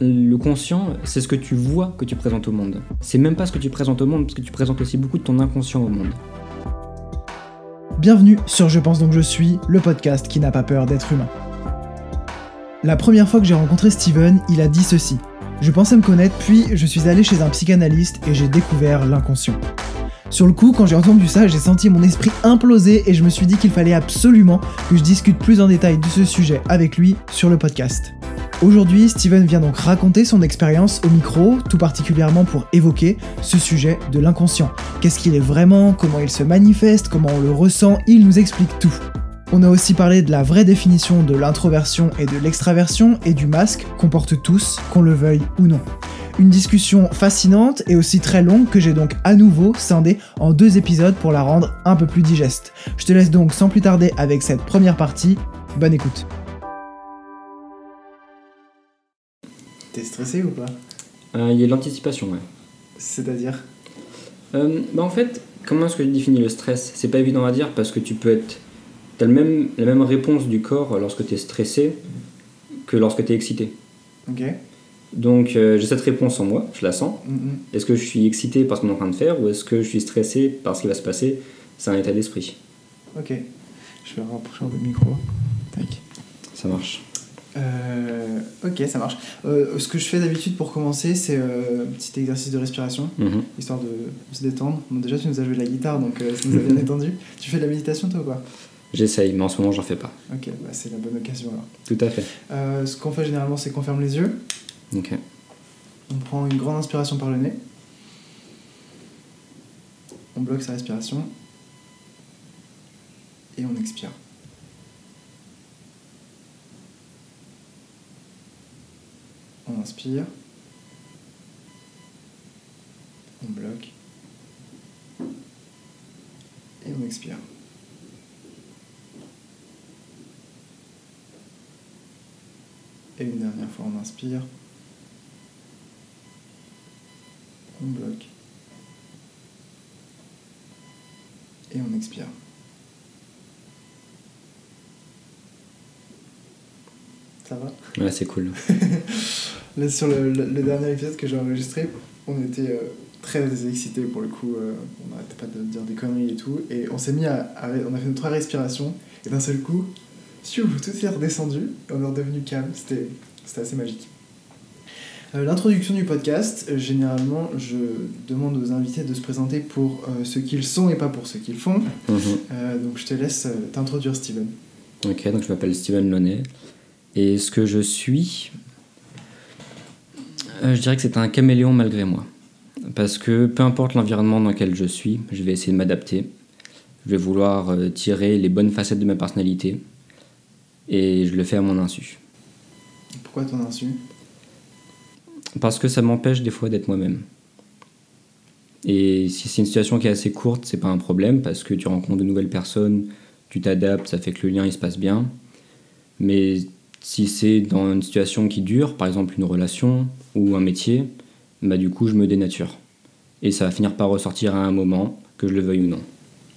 Le conscient, c'est ce que tu vois que tu présentes au monde. C'est même pas ce que tu présentes au monde, parce que tu présentes aussi beaucoup de ton inconscient au monde. Bienvenue sur Je pense donc je suis, le podcast qui n'a pas peur d'être humain. La première fois que j'ai rencontré Steven, il a dit ceci. Je pensais me connaître, puis je suis allé chez un psychanalyste et j'ai découvert l'inconscient. Sur le coup, quand j'ai entendu ça, j'ai senti mon esprit imploser et je me suis dit qu'il fallait absolument que je discute plus en détail de ce sujet avec lui sur le podcast. Aujourd'hui, Steven vient donc raconter son expérience au micro, tout particulièrement pour évoquer ce sujet de l'inconscient. Qu'est-ce qu'il est vraiment, comment il se manifeste, comment on le ressent, il nous explique tout. On a aussi parlé de la vraie définition de l'introversion et de l'extraversion et du masque qu'on porte tous, qu'on le veuille ou non. Une discussion fascinante et aussi très longue que j'ai donc à nouveau scindée en deux épisodes pour la rendre un peu plus digeste. Je te laisse donc sans plus tarder avec cette première partie. Bonne écoute. T'es stressé ou pas Euh, Il y a de l'anticipation, ouais. C'est-à-dire Euh, bah en fait, comment est-ce que tu définis le stress? C'est pas évident à dire parce que tu peux être. T'as le même, la même réponse du corps lorsque tu es stressé que lorsque tu es excité. Ok. Donc euh, j'ai cette réponse en moi, je la sens. Mhm. Est-ce que je suis excité par ce qu'on est en train de faire ou est-ce que je suis stressé par ce qui va se passer? C'est un état d'esprit. Ok. Je vais rapprocher un peu le micro. Tac. Ça marche. Euh, ok, ça marche. Euh, ce que je fais d'habitude pour commencer, c'est euh, un petit exercice de respiration, Mhm. histoire de se détendre. Bon, déjà, tu nous as joué de la guitare, donc euh, ça nous a bien détendu. Tu fais de la méditation, toi, ou pas? J'essaye, mais en ce moment j'en fais pas. Ok, bah, c'est la bonne occasion alors. Tout à fait. Ce qu'on fait généralement, c'est qu'on ferme les yeux, Ok. on prend une grande inspiration par le nez, on bloque sa respiration et on expire. On inspire, on bloque et on expire. Et une dernière fois, on inspire. On bloque. Et on expire. Ça va Ouais, c'est cool. Là, sur le, le- le dernier épisode que j'ai enregistré, on était euh, très excités pour le coup. euh, on n'arrêtait pas de dire des conneries et tout. Et on s'est mis à, à- On a fait nos trois respirations. Et d'un seul coup, tout est redescendu. Et on est redevenu calme. C'était assez magique. Euh, L'introduction du podcast, généralement, je demande aux invités de se présenter pour ce qu'ils sont et pas pour ce qu'ils font. Mhm. Donc je te laisse t'introduire, Steven. Ok, donc je m'appelle Steven Launay. Et ce que je suis, euh, je dirais que c'est un caméléon malgré moi. Parce que peu importe l'environnement dans lequel je suis, je vais essayer de m'adapter. Je vais vouloir euh, tirer les bonnes facettes de ma personnalité. Et je le fais à mon insu. Pourquoi ton insu? Parce que ça m'empêche des fois d'être moi-même. Et si c'est une situation qui est assez courte, c'est pas un problème parce que tu rencontres de nouvelles personnes, tu t'adaptes, ça fait que le lien il se passe bien. Mais si c'est dans une situation qui dure, par exemple une relation ou un métier, bah du coup je me dénature. Et ça va finir par ressortir à un moment, que je le veuille ou non.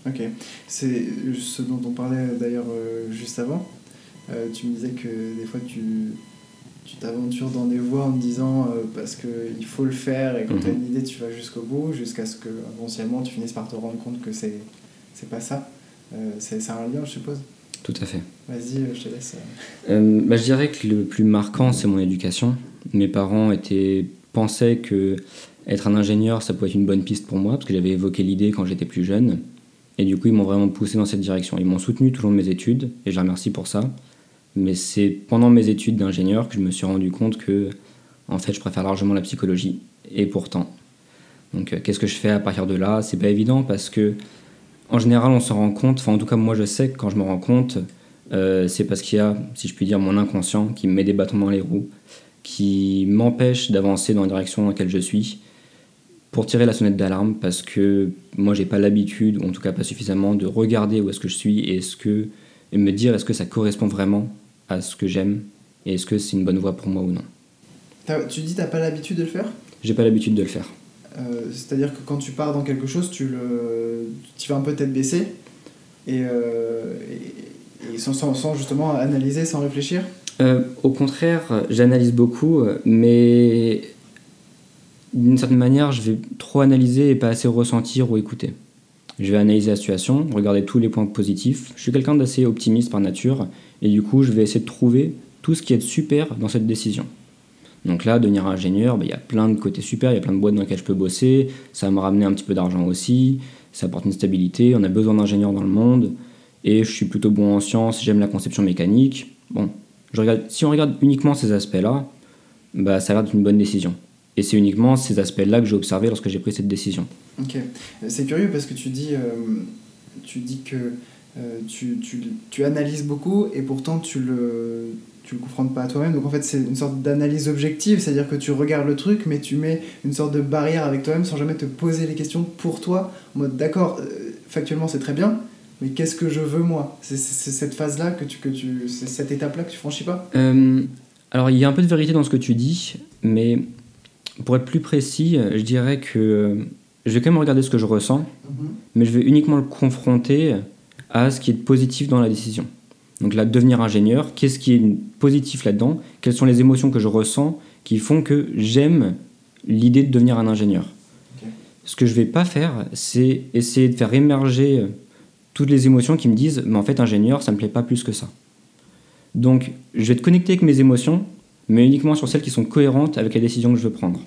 Ok, c'est ce dont on parlait d'ailleurs euh, juste avant. Euh, tu me disais que des fois tu tu t'aventures dans des voies en te disant euh, parce qu'il faut le faire et quand Mhm. tu as une idée tu vas jusqu'au bout jusqu'à ce que inconsciemment tu finisses par te rendre compte que c'est c'est pas ça. Euh, c'est c'est un lien je suppose? Tout à fait. Vas-y, euh, je te laisse. euh. Euh, bah, je dirais que le plus marquant, c'est mon éducation. Mes parents étaient, pensaient que être un ingénieur, ça pouvait être une bonne piste pour moi, parce que j'avais évoqué l'idée quand j'étais plus jeune. Et du coup, ils m'ont vraiment poussé dans cette direction. Ils m'ont soutenu tout au long de mes études, et je les remercie pour ça. Mais c'est pendant mes études d'ingénieur que je me suis rendu compte que, en fait, je préfère largement la psychologie. Et pourtant. Donc, euh, qu'est-ce que je fais à partir de là? C'est pas évident parce que, en général, on se rend compte, enfin, en tout cas, moi, je sais que quand je me rends compte, euh, c'est parce qu'il y a, si je puis dire, mon inconscient qui me met des bâtons dans les roues, qui m'empêche d'avancer dans la direction dans laquelle je suis, pour tirer la sonnette d'alarme, parce que moi j'ai pas l'habitude, ou en tout cas pas suffisamment, de regarder où est-ce que je suis et, est-ce que, et me dire est-ce que ça correspond vraiment à ce que j'aime, et est-ce que c'est une bonne voie pour moi ou non. Tu dis t'as pas l'habitude de le faire? J'ai pas l'habitude de le faire. Euh, C'est-à-dire que quand tu pars dans quelque chose, tu le, tu vas un peu tête baissée et, euh, sans, sans justement analyser, sans réfléchir. Euh, au contraire, j'analyse beaucoup, mais d'une certaine manière, je vais trop analyser et pas assez ressentir ou écouter. Je vais analyser la situation, regarder tous les points positifs. Je suis quelqu'un d'assez optimiste par nature, et du coup, je vais essayer de trouver tout ce qui est super dans cette décision. Donc là, devenir ingénieur, bah, il y a plein de côtés super, il y a plein de boîtes dans lesquelles je peux bosser, ça va me ramener un petit peu d'argent aussi, ça apporte une stabilité, on a besoin d'ingénieurs dans le monde, et je suis plutôt bon en sciences, j'aime la conception mécanique. Bon, je regarde, si on regarde uniquement ces aspects-là, bah, ça va être une bonne décision. Et c'est uniquement ces aspects-là que j'ai observé lorsque j'ai pris cette décision. Ok, c'est curieux parce que tu dis, euh, tu dis que tu, tu, tu, analyses beaucoup et pourtant tu le, tu le confrontes pas à toi-même. Donc en fait, c'est une sorte d'analyse objective, c'est-à-dire que tu regardes le truc, mais tu mets une sorte de barrière avec toi-même sans jamais te poser les questions pour toi. En mode, d'accord, euh, factuellement c'est très bien, mais qu'est-ce que je veux moi? C'est cette phase-là que tu, que tu, c'est cette étape-là que tu franchis pas? Alors il y a un peu de vérité dans ce que tu dis, mais pour être plus précis, je dirais que je vais quand même regarder ce que je ressens, mhm. mais je vais uniquement le confronter à ce qui est positif dans la décision. Donc là, devenir ingénieur, qu'est-ce qui est positif là-dedans? Quelles sont les émotions que je ressens qui font que j'aime l'idée de devenir un ingénieur? Ce que je vais pas faire, c'est essayer de faire émerger toutes les émotions qui me disent mais en fait ingénieur, ça me plaît pas plus que ça. Donc je vais te connecter avec mes émotions, mais uniquement sur celles qui sont cohérentes avec la décision que je veux prendre.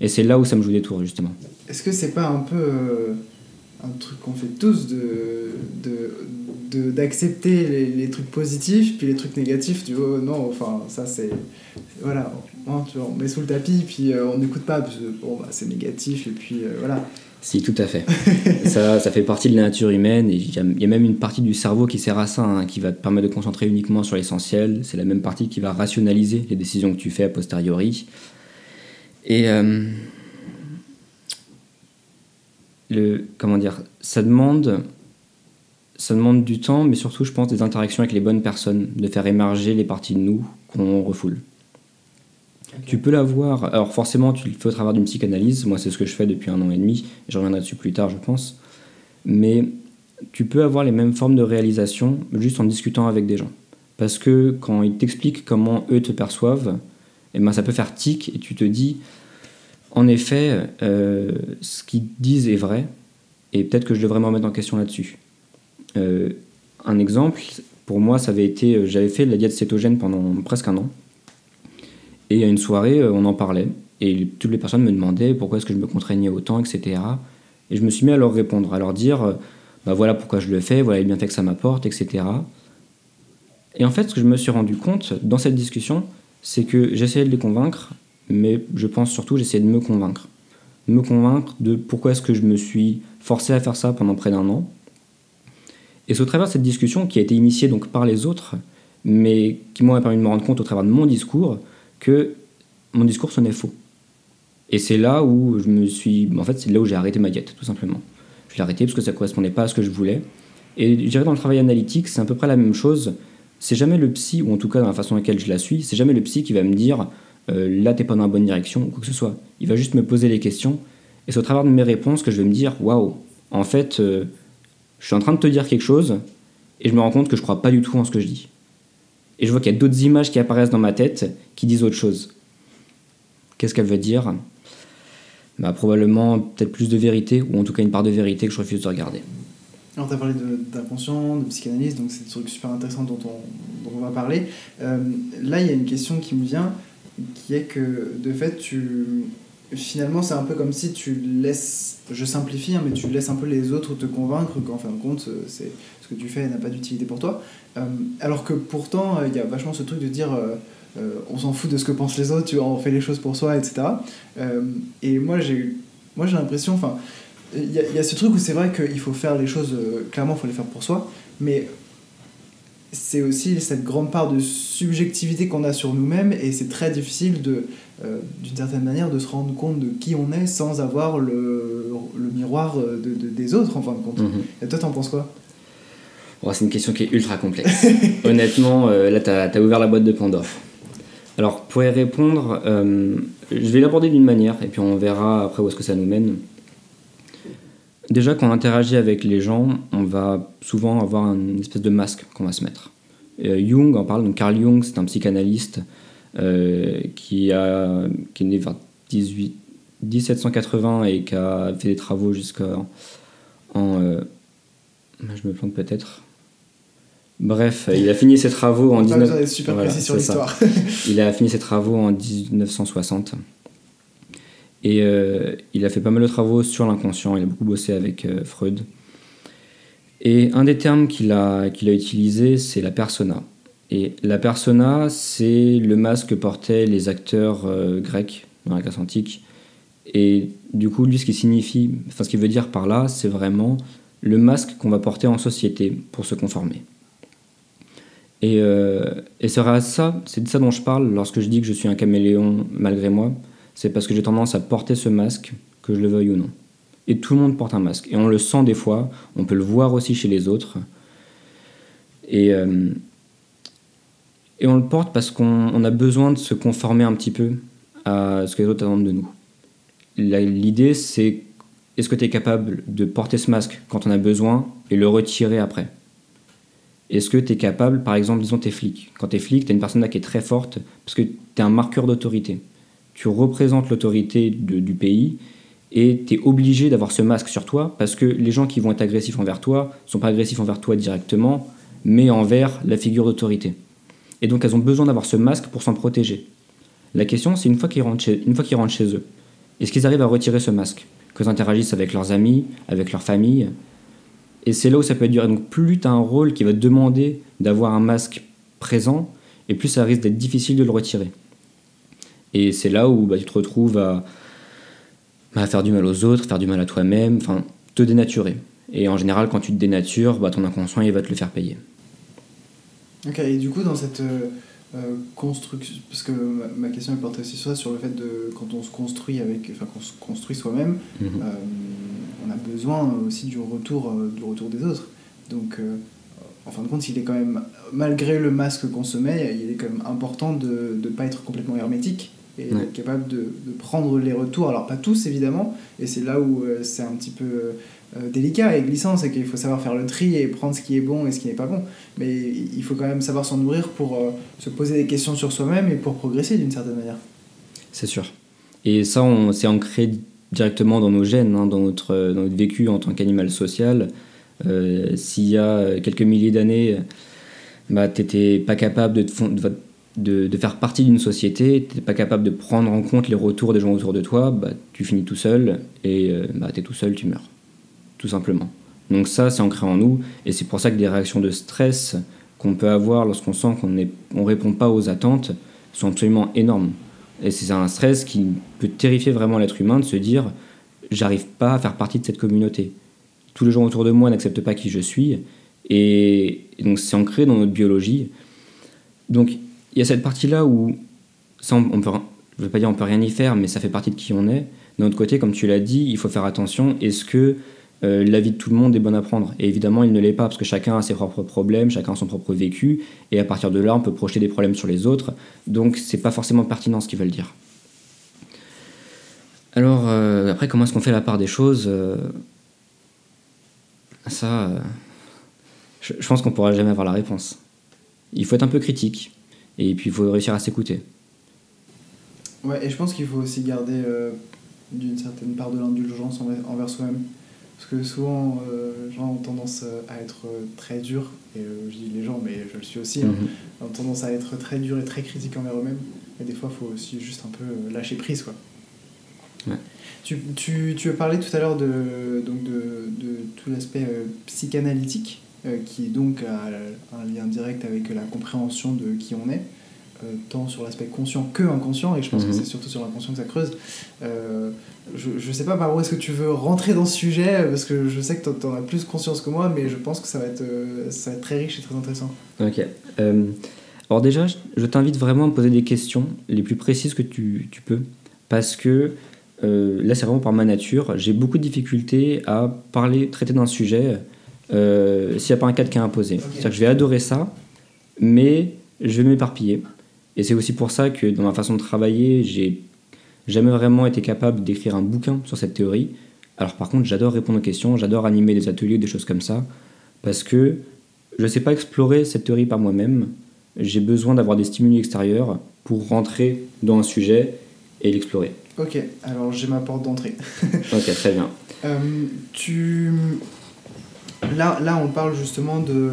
Et c'est là où ça me joue des tours, justement. Est-ce que c'est pas un peu euh, un truc qu'on fait tous de, de, d'accepter les, les, trucs positifs, puis les trucs négatifs, tu vois, non, enfin, ça c'est. Voilà, hein, tu vois, on met sous le tapis, puis euh, on n'écoute pas, parce que bon, bah, c'est négatif, et puis euh, voilà. Si, tout à fait. ça, ça fait partie de la nature humaine, et il y, a même une partie du cerveau qui sert à ça, hein, qui va te permettre de concentrer uniquement sur l'essentiel. C'est la même partie qui va rationaliser les décisions que tu fais a posteriori. Et. Euh, le, comment dire, ça demande, ça demande du temps, mais surtout, je pense, des interactions avec les bonnes personnes, de faire émerger les parties de nous qu'on refoule. Tu peux l'avoir, alors forcément, tu le fais au travers d'une psychanalyse, moi c'est ce que je fais depuis un an et demi, et je reviendrai dessus plus tard, je pense, mais tu peux avoir les mêmes formes de réalisation juste en discutant avec des gens. Parce que quand ils t'expliquent comment eux te perçoivent, eh ben, ça peut faire tic et tu te dis, en effet, euh, ce qu'ils disent est vrai, et peut-être que je devrais me remettre en question là-dessus. Euh, un exemple, pour moi, ça avait été, euh, j'avais fait de la diète cétogène pendant presque un an, et à une soirée, on en parlait, et toutes les personnes me demandaient pourquoi est-ce que je me contraignais autant, etc. Et je me suis mis à leur répondre, à leur dire, bah voilà pourquoi je le fais, voilà les bienfaits que ça m'apporte, etc. Et en fait, ce que je me suis rendu compte dans cette discussion, c'est que j'essayais de les convaincre, mais je pense surtout j'essayais de me convaincre. Me convaincre de pourquoi est-ce que je me suis forcé à faire ça pendant près d'un an. Et c'est au travers de cette discussion qui a été initiée donc par les autres, mais qui m'ont permis de me rendre compte au travers de mon discours que mon discours sonnait faux. Et c'est là où je me suis. En fait, c'est là où j'ai arrêté ma diète, tout simplement. Je l'ai arrêté parce que ça ne correspondait pas à ce que je voulais. Et je dirais dans le travail analytique, c'est à peu près la même chose. C'est jamais le psy, ou en tout cas dans la façon dans laquelle je la suis, c'est jamais le psy qui va me dire euh, là t'es pas dans la bonne direction ou quoi que ce soit. Il va juste me poser les questions et c'est au travers de mes réponses que je vais me dire waouh, en fait, euh, je suis en train de te dire quelque chose et je me rends compte que je crois pas du tout en ce que je dis. Et je vois qu'il y a d'autres images qui apparaissent dans ma tête qui disent autre chose. Qu'est-ce qu'elle veut dire? Bah, Probablement peut-être plus de vérité, ou en tout cas une part de vérité que je refuse de regarder. Alors, tu as parlé d'inconscient, de, psychanalyse, donc c'est des trucs super intéressants dont on, va parler. Euh, là, il y a une question qui me vient qui est que de fait, tu finalement, c'est un peu comme si tu laisses, je simplifie, hein, mais tu laisses un peu les autres te convaincre qu'en fin de compte, euh, c'est ce que tu fais n'a pas d'utilité pour toi. Euh, alors que pourtant, euh, il y a vachement ce truc de dire on s'en fout de ce que pensent les autres, tu vois, on fait les choses pour soi, etc. et moi, j'ai moi j'ai l'impression, enfin, il y, y, a ce truc où c'est vrai qu'il faut faire les choses, clairement, il faut les faire pour soi, mais c'est aussi cette grande part de subjectivité qu'on a sur nous-mêmes et c'est très difficile de euh, d'une certaine manière de se rendre compte de qui on est sans avoir le, le miroir de, des autres en fin de compte. Mhm. Et toi t'en penses quoi? Oh, C'est une question qui est ultra complexe. Honnêtement, euh, là t'as as ouvert la boîte de Pandore. Alors pour y répondre, euh, je vais l'aborder d'une manière et puis on verra après où est-ce que ça nous mène. Déjà, quand on interagit avec les gens, on va souvent avoir une espèce de masque qu'on va se mettre. Jung en parle, donc Carl Jung, c'est un psychanalyste qui, a, qui est né vers 18, 1780 et qui a fait des travaux jusqu'en. En, je me plante peut-être. Bref, il a fini ses travaux en 19... super précis sur l'histoire. il a fini ses travaux en 1960. Et euh, il a fait pas mal de travaux sur l'inconscient, il a beaucoup bossé avec euh, Freud. Et un des termes qu'il a, qu'il a utilisé, c'est la persona. Et la persona, c'est le masque que portaient les acteurs euh, grecs dans la Grèce antique. Et du coup, lui, ce qui signifie, enfin, ce qu'il veut dire par là, c'est vraiment le masque qu'on va porter en société pour se conformer. Et, et c'est ça, c'est de ça dont je parle lorsque je dis que je suis un caméléon malgré moi. C'est parce que j'ai tendance à porter ce masque, que je le veuille ou non. Et tout le monde porte un masque. Et on le sent des fois, on peut le voir aussi chez les autres. Et, euh, et on le porte parce qu'on a besoin de se conformer un petit peu à ce que les autres attendent de nous. L'idée, c'est est-ce que tu es capable de porter ce masque quand on a besoin et le retirer après? Est-ce que tu es capable, par exemple, disons, tu es flic. Quand tu es flic, tu es une personne là qui est très forte parce que tu es un marqueur d'autorité. Tu représentes l'autorité du pays et tu es obligé d'avoir ce masque sur toi parce que les gens qui vont être agressifs envers toi sont pas agressifs envers toi directement, mais envers la figure d'autorité. Et donc elles ont besoin d'avoir ce masque pour s'en protéger. La question, c'est une fois qu'ils rentrent, chez, rentrent chez eux, est-ce qu'ils arrivent à retirer ce masque? Qu'ils interagissent avec leurs amis, avec leur famille, et c'est là où ça peut être dur. donc plus tu as un rôle qui va te demander d'avoir un masque présent, et plus ça risque d'être difficile de le retirer. Et c'est là où bah, tu te retrouves à, bah, faire du mal aux autres, faire du mal à toi-même, enfin te dénaturer. Et en général, quand tu te dénatures, bah, ton inconscient il va te le faire payer. Ok, et du coup, dans cette euh, euh, construction, parce que ma, question est portée aussi sur le fait de quand on se construit avec, enfin, qu'on se construit soi-même, mhm. euh, on a besoin aussi du retour, euh, du retour des autres. Donc, en fin de compte, il est quand même, malgré le masque qu'on se met, il est quand même important de ne pas être complètement hermétique et être capable de, de, prendre les retours. Alors, pas tous évidemment, et c'est là où euh, c'est un petit peu délicat et glissant, c'est qu'il faut savoir faire le tri et prendre ce qui est bon et ce qui n'est pas bon. Mais il faut quand même savoir s'en nourrir pour se poser des questions sur soi-même et pour progresser d'une certaine manière. C'est sûr. Et ça, on s'est ancré directement dans nos gènes, hein, dans, notre, dans notre vécu en tant qu'animal social. Euh, s'il y a quelques milliers d'années, bah, tu n'étais pas capable de, de, de, faire partie d'une société, n'étais pas capable de prendre en compte les retours des gens autour de toi, bah, tu finis tout seul et euh, bah, tout seul, tu meurs. Tout simplement. Donc ça, c'est ancré en nous et c'est pour ça que des réactions de stress qu'on peut avoir lorsqu'on sent qu'on ne on répond pas aux attentes sont absolument énormes. Et c'est un stress qui peut terrifier vraiment l'être humain de se dire j'arrive pas à faire partie de cette communauté. Tous les gens autour de moi n'acceptent pas qui je suis. Et, donc c'est ancré dans notre biologie. Donc il y a cette partie-là où, on, peut, je ne veux pas dire on peut rien y faire, mais ça fait partie de qui on est. D'un autre côté, comme tu l'as dit, il faut faire attention. Est-ce que euh, la vie de tout le monde est bonne à prendre? Et évidemment, il ne l'est pas, parce que chacun a ses propres problèmes, chacun a son propre vécu, et à partir de là, on peut projeter des problèmes sur les autres, donc c'est pas forcément pertinent ce qu'ils veulent dire. Alors, euh, après, comment est-ce qu'on fait la part des choses euh, Ça, je, je, pense qu'on pourra jamais avoir la réponse. Il faut être un peu critique, et puis il faut réussir à s'écouter. Ouais, et je pense qu'il faut aussi garder d'une certaine part de l'indulgence envers soi-même. Parce que souvent, euh, les gens ont tendance euh, à être euh, très durs, et je dis les gens, mais je le suis aussi, hein, mhm. ont tendance à être très durs et très critiques envers eux-mêmes. Et des fois, il faut aussi juste un peu lâcher prise. Quoi. Tu, tu, tu as parlé tout à l'heure de, donc de, de tout l'aspect psychanalytique, qui donc a un lien direct avec la compréhension de qui on est. Euh, tant sur l'aspect conscient que inconscient, et je pense que mhm. c'est surtout sur l'inconscient que ça creuse. Euh, je, je sais pas par où est-ce que tu veux rentrer dans ce sujet, parce que je sais que tu en as plus conscience que moi, mais je pense que ça va être, euh, ça va être très riche et très intéressant. Ok. alors déjà, je t'invite vraiment à me poser des questions les plus précises que tu, tu peux, parce que là, c'est vraiment par ma nature. J'ai beaucoup de difficultés à parler, traiter d'un sujet s'il n'y a pas un cadre qui est imposé. C'est-à-dire que je vais adorer ça, mais je vais m'éparpiller. Et c'est aussi pour ça que dans ma façon de travailler, j'ai jamais vraiment été capable d'écrire un bouquin sur cette théorie. Alors par contre, j'adore répondre aux questions, j'adore animer des ateliers, des choses comme ça, parce que je ne sais pas explorer cette théorie par moi-même. J'ai besoin d'avoir des stimuli extérieurs pour rentrer dans un sujet et l'explorer. Ok, alors j'ai ma porte d'entrée. ok, très bien. Euh, tu... là, là, on parle justement de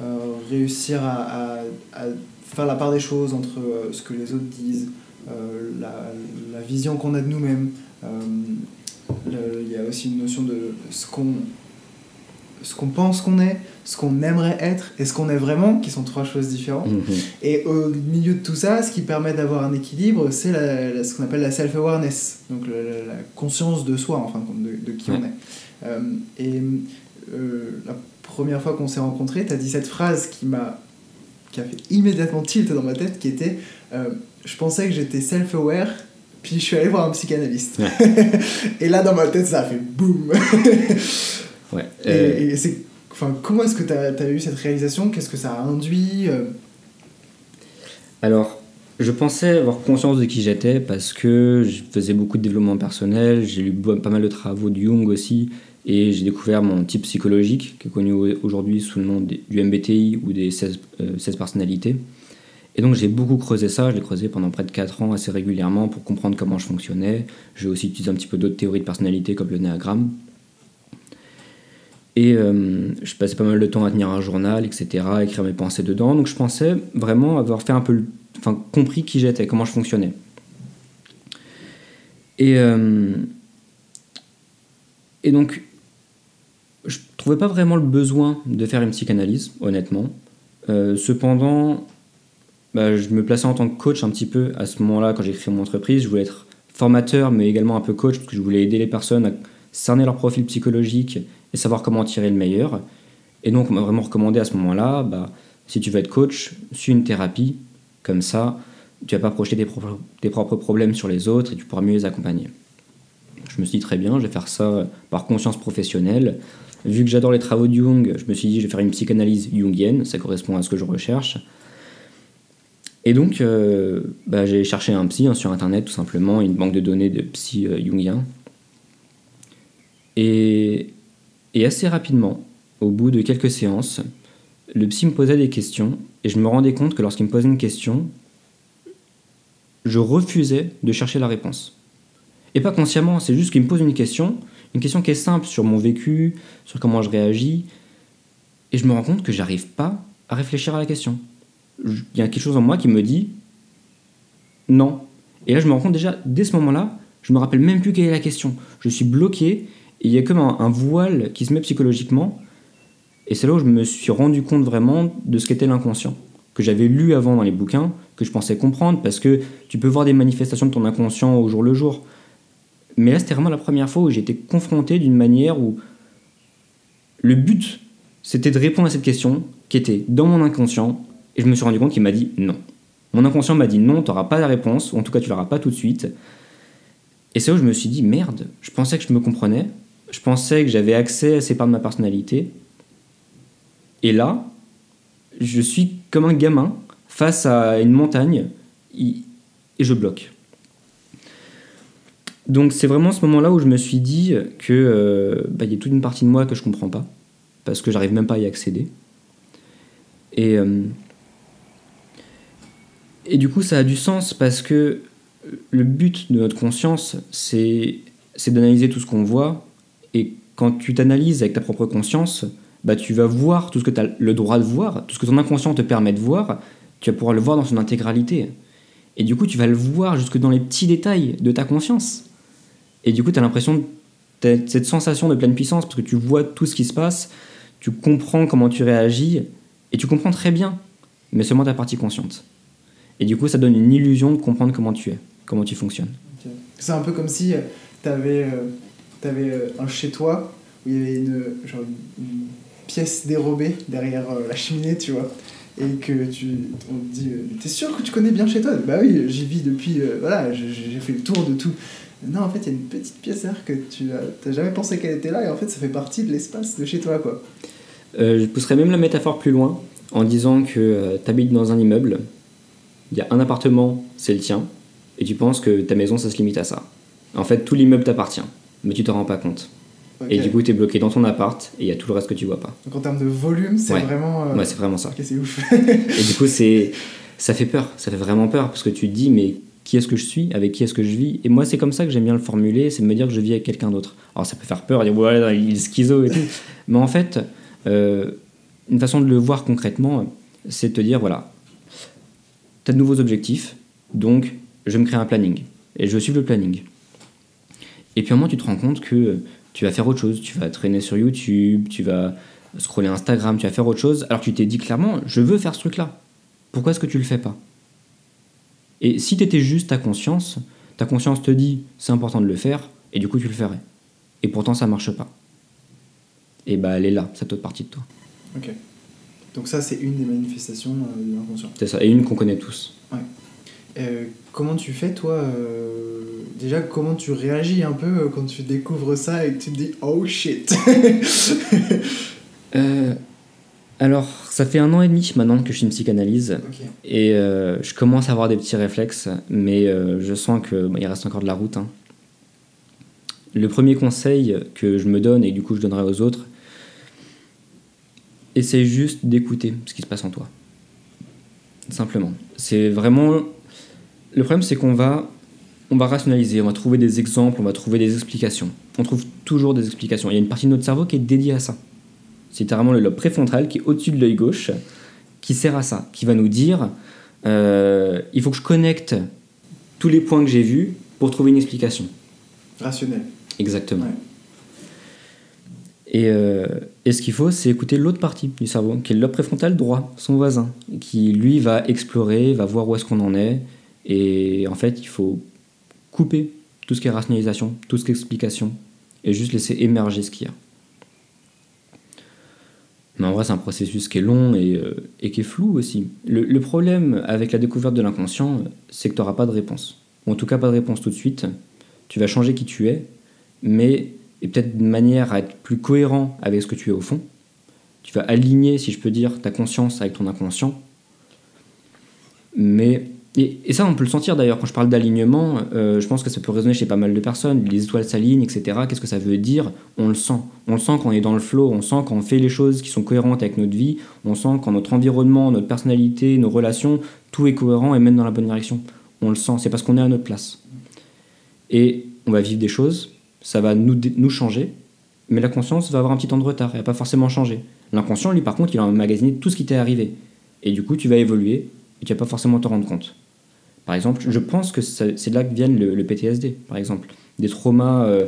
euh, réussir à, à, faire la part des choses entre euh, ce que les autres disent, la, la, vision qu'on a de nous-mêmes. Il y a aussi une notion de ce qu'on ce qu'on pense qu'on est, ce qu'on aimerait être et ce qu'on est vraiment, qui sont trois choses différentes. Mhm. Et au milieu de tout ça, ce qui permet d'avoir un équilibre, c'est ce qu'on appelle la self-awareness, donc la, conscience de soi, en fin de compte, de, qui on est. Euh, et euh, la première fois qu'on s'est rencontrés, tu as dit cette phrase qui m'a qui a fait immédiatement tilt dans ma tête, qui était euh, Je pensais que j'étais self-aware, puis je suis allé voir un psychanalyste. et là, dans ma tête, ça a fait boum Ouais. Et, c'est, enfin, comment est-ce que tu as, eu cette réalisation? Qu'est-ce que ça a induit? Alors, je pensais avoir conscience de qui j'étais parce que je faisais beaucoup de développement personnel, j'ai lu pas mal de travaux de Jung aussi, et j'ai découvert mon type psychologique, qui est connu aujourd'hui sous le nom du MBTI ou des 16, 16 euh, personnalités. Et donc j'ai beaucoup creusé ça, je l'ai creusé pendant près de 4 ans assez régulièrement pour comprendre comment je fonctionnais. J'ai aussi utilisé un petit peu d'autres théories de personnalité comme le néagramme. Et euh, je passais pas mal de temps à tenir un journal, etc., à écrire mes pensées dedans. Donc je pensais vraiment avoir fait un peu, enfin compris qui j'étais, comment je fonctionnais. Et, euh, et donc, trouvais pas vraiment le besoin de faire une psychanalyse, honnêtement. Euh, cependant, bah, je me plaçais en tant que coach un petit peu à ce moment-là quand j'ai créé mon entreprise. Je voulais être formateur, mais également un peu coach, parce que je voulais aider les personnes à cerner leur profil psychologique et savoir comment tirer le meilleur. Et donc, on m'a vraiment recommandé à ce moment-là, bah, si tu veux être coach, suis une thérapie, comme ça, tu vas pas projeter tes, propres, tes propres problèmes sur les autres et tu pourras mieux les accompagner. Je me suis dit très bien, je vais faire ça par conscience professionnelle. Vu que j'adore les travaux de Jung, je me suis dit je vais faire une psychanalyse jungienne, ça correspond à ce que je recherche. Et donc, euh, bah, j'ai cherché un psy hein, sur internet tout simplement, une banque de données de psy euh, jungien. Et et assez rapidement, au bout de quelques séances, le psy me posait des questions et je me rendais compte que lorsqu'il me posait une question, je refusais de chercher la réponse. Et pas consciemment, c'est juste qu'il me pose une question, une question qui est simple sur mon vécu, sur comment je réagis, et je me rends compte que j'arrive pas à réfléchir à la question. Il y a quelque chose en moi qui me dit non. Et là, je me rends compte déjà, dès ce moment-là, je me rappelle même plus quelle est la question. Je suis bloqué il y a comme un, voile qui se met psychologiquement. Et c'est là où je me suis rendu compte vraiment de ce qu'était l'inconscient, que j'avais lu avant dans les bouquins, que je pensais comprendre, parce que tu peux voir des manifestations de ton inconscient au jour le jour. Mais là, c'était vraiment la première fois où j'ai été confronté d'une manière où le but, c'était de répondre à cette question qui était dans mon inconscient, et je me suis rendu compte qu'il m'a dit non. Mon inconscient m'a dit non, tu n'auras pas la réponse, ou en tout cas tu l'auras pas tout de suite. Et c'est là où je me suis dit merde, je pensais que je me comprenais, je pensais que j'avais accès à ces parts de ma personnalité. Et là, je suis comme un gamin face à une montagne et je bloque. Donc c'est vraiment ce moment-là où je me suis dit que euh, bah, y a toute une partie de moi que je comprends pas parce que j'arrive même pas à y accéder. Et euh, et du coup ça a du sens parce que le but de notre conscience c'est c'est d'analyser tout ce qu'on voit et quand tu t'analyses avec ta propre conscience, bah, tu vas voir tout ce que tu as le droit de voir, tout ce que ton inconscient te permet de voir, tu vas pouvoir le voir dans son intégralité. Et du coup, tu vas le voir jusque dans les petits détails de ta conscience. Et du coup, tu as l'impression, de cette sensation de pleine puissance, parce que tu vois tout ce qui se passe, tu comprends comment tu réagis, et tu comprends très bien, mais seulement ta partie consciente. Et du coup, ça donne une illusion de comprendre comment tu es, comment tu fonctionnes. C'est un peu comme si tu avais... Euh, tu avais euh, un chez toi où il y avait une, genre une, pièce dérobée derrière euh, la cheminée, tu vois. Et que tu, on te dit, euh, t'es sûr que tu connais bien chez toi? Bah oui, j'y vis depuis, voilà, j'ai fait le tour de tout. Non, en fait, il y a une petite pièce là que tu n'as jamais pensé qu'elle était là, et en fait, ça fait partie de l'espace de chez toi, quoi. je pousserais même la métaphore plus loin en disant que tu habites dans un immeuble, il y a un appartement, c'est le tien, et tu penses que ta maison, ça se limite à ça. En fait, tout l'immeuble t'appartient mais tu te rends pas compte. Et du coup, tu es bloqué dans ton appart et il y a tout le reste que tu vois pas. Donc en termes de volume, c'est Ouais. vraiment. euh, Ouais, c'est vraiment ça. c'est ouf? Et du coup, c'est, ça fait peur, ça fait vraiment peur parce que tu te dis, mais qui est-ce que je suis Avec qui est-ce que je vis Et moi, c'est comme ça que j'aime bien le formuler, c'est de me dire que je vis avec quelqu'un d'autre. Alors, ça peut faire peur, dire, voilà, il est schizo et tout. Mais en fait, euh, une façon de le voir concrètement, c'est de te dire, voilà, tu as de nouveaux objectifs, donc je vais me créer un planning. Et je vais suivre le planning. Et puis à un moment, tu te rends compte que tu vas faire autre chose. Tu vas traîner sur YouTube, tu vas scroller Instagram, tu vas faire autre chose. Alors tu t'es dit clairement, je veux faire ce truc-là. Pourquoi est-ce que tu le fais pas? Et si tu étais juste ta conscience, ta conscience te dit, c'est important de le faire, et du coup tu le ferais. Et pourtant ça marche pas. Et bah elle est là, cette autre partie de toi. ok. Donc ça, c'est une des manifestations euh, de l'inconscient. C'est ça, et une qu'on connaît tous. Euh, comment tu fais, toi euh, Déjà, comment tu réagis un peu quand tu découvres ça et que tu te dis oh shit? Alors, ça fait un an et demi maintenant que je suis une psychanalyse. Et euh, je commence à avoir des petits réflexes, mais euh, je sens que il reste encore de la route. hein. Le premier conseil que je me donne et du coup je donnerai aux autres, essaye juste d'écouter ce qui se passe en toi. Simplement. C'est vraiment. Le problème, c'est qu'on va, on va rationaliser, on va trouver des exemples, on va trouver des explications. On trouve toujours des explications. Il y a une partie de notre cerveau qui est dédiée à ça. C'est littéralement le lobe préfrontal qui est au-dessus de l'œil gauche, qui sert à ça, qui va nous dire euh, il faut que je connecte tous les points que j'ai vus pour trouver une explication. Rationnel. Exactement. Ouais. Et, euh, et ce qu'il faut, c'est écouter l'autre partie du cerveau, qui est le lobe préfrontal droit, son voisin, qui lui va explorer, va voir où est-ce qu'on en est. Et en fait, il faut couper tout ce qui est rationalisation, tout ce qui est explication, et juste laisser émerger ce qu'il y a. Mais en vrai, c'est un processus qui est long et, euh, et qui est flou aussi. Le, le problème avec la découverte de l'inconscient, c'est que tu n'auras pas de réponse. Ou en tout cas, pas de réponse tout de suite. Tu vas changer qui tu es, mais et peut-être de manière à être plus cohérent avec ce que tu es au fond. Tu vas aligner, si je peux dire, ta conscience avec ton inconscient. Mais et, ça, on peut le sentir d'ailleurs quand je parle d'alignement. euh, je pense que ça peut résonner chez pas mal de personnes. Les étoiles s'alignent, etc. Qu'est-ce que ça veut dire? On le sent. On le sent quand on est dans le flow. On sent quand on fait les choses qui sont cohérentes avec notre vie. On sent quand notre environnement, notre personnalité, nos relations, tout est cohérent et mène dans la bonne direction. On le sent. C'est parce qu'on est à notre place. Et on va vivre des choses. Ça va nous changer. Mais la conscience va avoir un petit temps de retard. Elle va pas forcément changer. L'inconscient, lui, par contre, il a emmagasiné tout ce qui t'est arrivé. Et du coup, tu vas évoluer et tu vas pas forcément te rendre compte. Par exemple, je pense que c'est de là que viennent le, le PTSD, par exemple. Des traumas euh,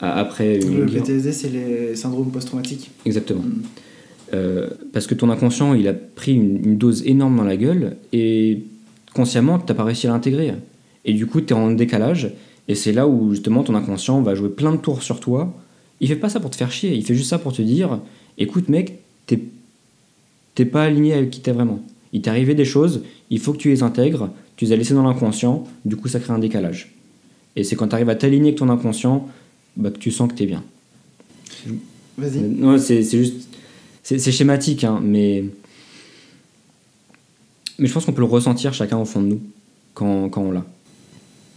après une Le. PTSD, c'est les syndromes post-traumatiques. Exactement. Mm. Euh, parce que ton inconscient, il a pris une, une dose énorme dans la gueule et consciemment, tu n'as pas réussi à l'intégrer. Et du coup, tu es en décalage et c'est là où justement ton inconscient va jouer plein de tours sur toi. Il fait pas ça pour te faire chier, il fait juste ça pour te dire écoute, mec, t'es t'es pas aligné avec qui t'es vraiment. Il t'est arrivé des choses, il faut que tu les intègres, tu les as laissées dans l'inconscient, du coup, ça crée un décalage. Et c'est quand tu arrives à t'aligner avec ton inconscient bah, que tu sens que tu es bien. Vas-y. Non, c'est c'est juste. C'est schématique, hein, mais. Mais je pense qu'on peut le ressentir chacun au fond de nous quand, quand on l'a.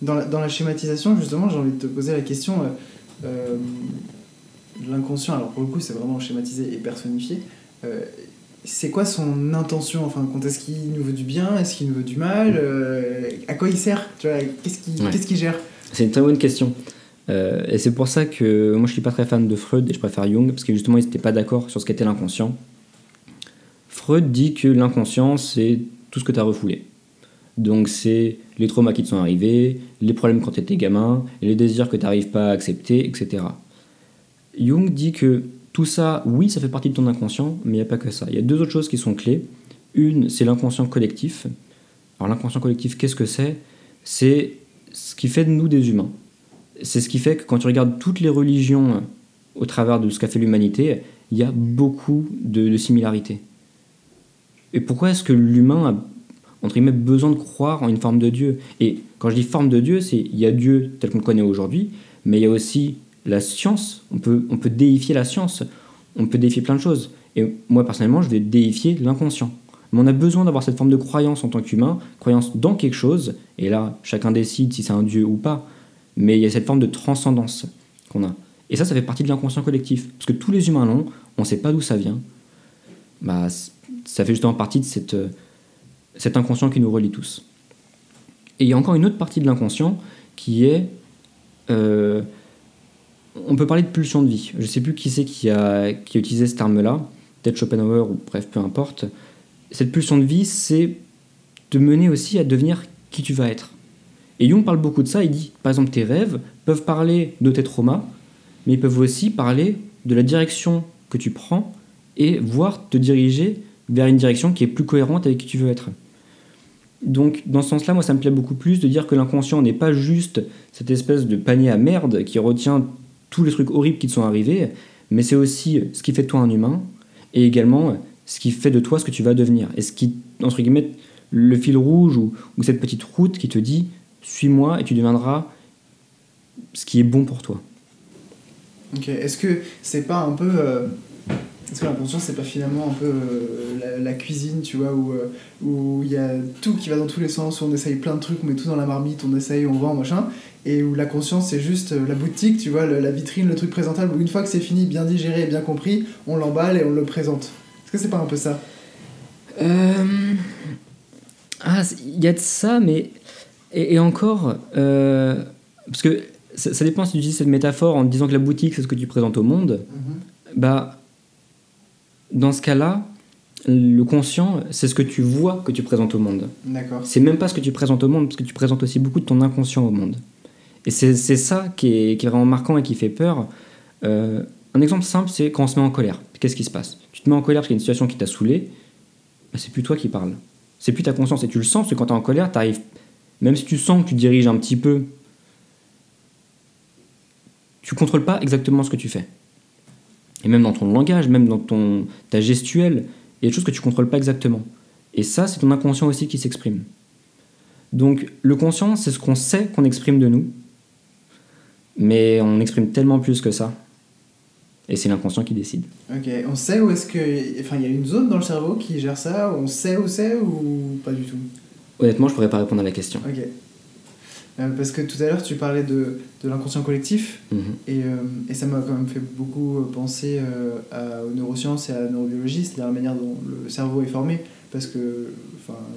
Dans la, dans la schématisation, justement, j'ai envie de te poser la question euh, euh, de l'inconscient. Alors, pour le coup, c'est vraiment schématisé et personnifié. Euh, c'est quoi son intention Enfin, quand est-ce qu'il nous veut du bien Est-ce qu'il nous veut du mal Euh, À quoi il sert Tu vois, Qu'est-ce qu'il Ouais. qu'est-ce qu'il gère? C'est une très bonne question. Euh, et c'est pour ça que moi je suis pas très fan de Freud et je préfère Jung parce que justement ils n'étaient pas d'accord sur ce qu'était l'inconscient. Freud dit que l'inconscient c'est tout ce que tu as refoulé. Donc c'est les traumas qui te sont arrivés, les problèmes quand tu étais gamin, les désirs que tu n'arrives pas à accepter, etc. Jung dit que tout ça, oui, ça fait partie de ton inconscient, mais il n'y a pas que ça. Il y a deux autres choses qui sont clés. Une, c'est l'inconscient collectif. Alors l'inconscient collectif, qu'est-ce que c'est? C'est ce qui fait de nous des humains. C'est ce qui fait que quand tu regardes toutes les religions au travers de ce qu'a fait l'humanité, il y a beaucoup de, similarités. Et pourquoi est-ce que l'humain a, entre guillemets, besoin de croire en une forme de Dieu? Et quand je dis forme de Dieu, c'est y a Dieu tel qu'on le connaît aujourd'hui, mais il y a aussi la science. On peut, on peut déifier la science. On peut déifier plein de choses. Et moi, personnellement, je vais déifier l'inconscient. Mais on a besoin d'avoir cette forme de croyance en tant qu'humain, croyance dans quelque chose, et là, chacun décide si c'est un Dieu ou pas, mais il y a cette forme de transcendance qu'on a. Et ça, ça fait partie de l'inconscient collectif. Parce que tous les humains l'ont, on ne sait pas d'où ça vient. Bah, ça fait justement partie de cette, euh, cet inconscient qui nous relie tous. Et il y a encore une autre partie de l'inconscient qui est... Euh, on peut parler de pulsion de vie. Je ne sais plus qui c'est qui a, qui a utilisé ce terme-là, peut-être Schopenhauer ou bref, peu importe. Cette pulsion de vie, c'est de mener aussi à devenir qui tu vas être. Et Jung parle beaucoup de ça, il dit, par exemple, tes rêves peuvent parler de tes traumas, mais ils peuvent aussi parler de la direction que tu prends et voir te diriger vers une direction qui est plus cohérente avec qui tu veux être. Donc, dans ce sens-là, moi, ça me plaît beaucoup plus de dire que l'inconscient n'est pas juste cette espèce de panier à merde qui retient tous les trucs horribles qui te sont arrivés, mais c'est aussi ce qui fait de toi un humain et également ce qui fait de toi ce que tu vas devenir. Et ce qui, entre guillemets, le fil rouge ou, cette petite route qui te dit suis-moi et tu deviendras ce qui est bon pour toi. Ok, est-ce que c'est pas un peu. Euh, est-ce que l'inconscient, c'est pas finalement un peu euh, la, cuisine, tu vois, où euh, où il y a tout qui va dans tous les sens, où on essaye plein de trucs, on met tout dans la marmite, on essaye, on vend, machin, et où la conscience, c'est juste la boutique, tu vois, la vitrine, le truc présentable, où une fois que c'est fini, bien digéré et bien compris, on l'emballe et on le présente. Est-ce que c'est pas un peu ça? Ah, il y a de ça, mais. Et, encore. Parce que ça, dépend si tu utilises cette métaphore en disant que la boutique, c'est ce que tu présentes au monde. Mhm. Bah, dans ce cas-là, le conscient, c'est ce que tu vois que tu présentes au monde. D'accord. C'est même pas ce que tu présentes au monde, parce que tu présentes aussi beaucoup de ton inconscient au monde. Et c'est ça qui est, qui est, vraiment marquant et qui fait peur. Euh, un exemple simple, c'est quand on se met en colère. Qu'est-ce qui se passe? Tu te mets en colère parce qu'il y a une situation qui t'a saoulé, bah, c'est plus toi qui parles. C'est plus ta conscience. Et tu le sens, parce que quand tu es en colère, tu arrives, même si tu sens que tu diriges un petit peu tu contrôles pas exactement ce que tu fais. Et même dans ton langage, même dans ton, ta gestuelle, il y a des choses que tu contrôles pas exactement. Et ça, c'est ton inconscient aussi qui s'exprime. Donc le conscient, c'est ce qu'on sait qu'on exprime de nous, mais on exprime tellement plus que ça. Et c'est l'inconscient qui décide. Ok, on sait où est-ce que... Enfin, il y a une zone dans le cerveau qui gère ça, on sait où c'est ou pas du tout? Honnêtement, je pourrais pas répondre à la question. Ok. Euh, parce que tout à l'heure, tu parlais de, de l'inconscient collectif, mhm. et, euh, et, ça m'a quand même fait beaucoup euh, penser à, aux neurosciences et à la neurobiologie, c'est-à-dire la manière dont le cerveau est formé. Parce que,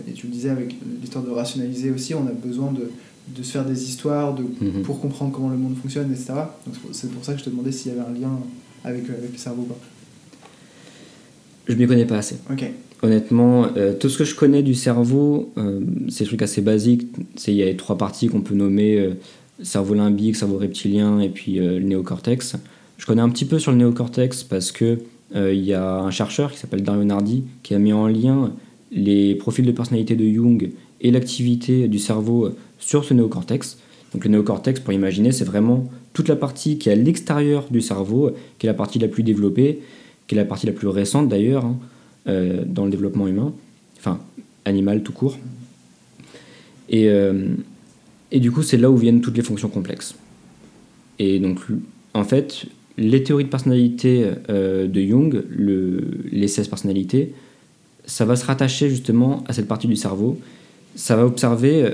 et tu le disais avec l'histoire de rationaliser aussi, on a besoin de, de se faire des histoires de, mhm. pour comprendre comment le monde fonctionne, etc. Donc c'est pour ça que je te demandais s'il y avait un lien avec, avec le cerveau ou pas. Je m'y connais pas assez. Ok. Honnêtement, euh, tout ce que je connais du cerveau, euh, c'est des trucs assez basiques. Il y a trois parties qu'on peut nommer euh, cerveau limbique, cerveau reptilien et puis le néocortex. Je connais un petit peu sur le néocortex parce que il y a un chercheur qui s'appelle Dario Nardi qui a mis en lien les profils de personnalité de Jung et l'activité du cerveau sur ce néocortex. Donc le néocortex, pour imaginer, c'est vraiment toute la partie qui est à l'extérieur du cerveau, qui est la partie la plus développée, qui est la partie la plus récente d'ailleurs. Hein. Euh, dans le développement humain, enfin animal tout court. Et, euh, et du coup, c'est là où viennent toutes les fonctions complexes. Et donc, en fait, les théories de personnalité euh, de Jung, le, les 16 personnalités, ça va se rattacher justement à cette partie du cerveau. Ça va observer.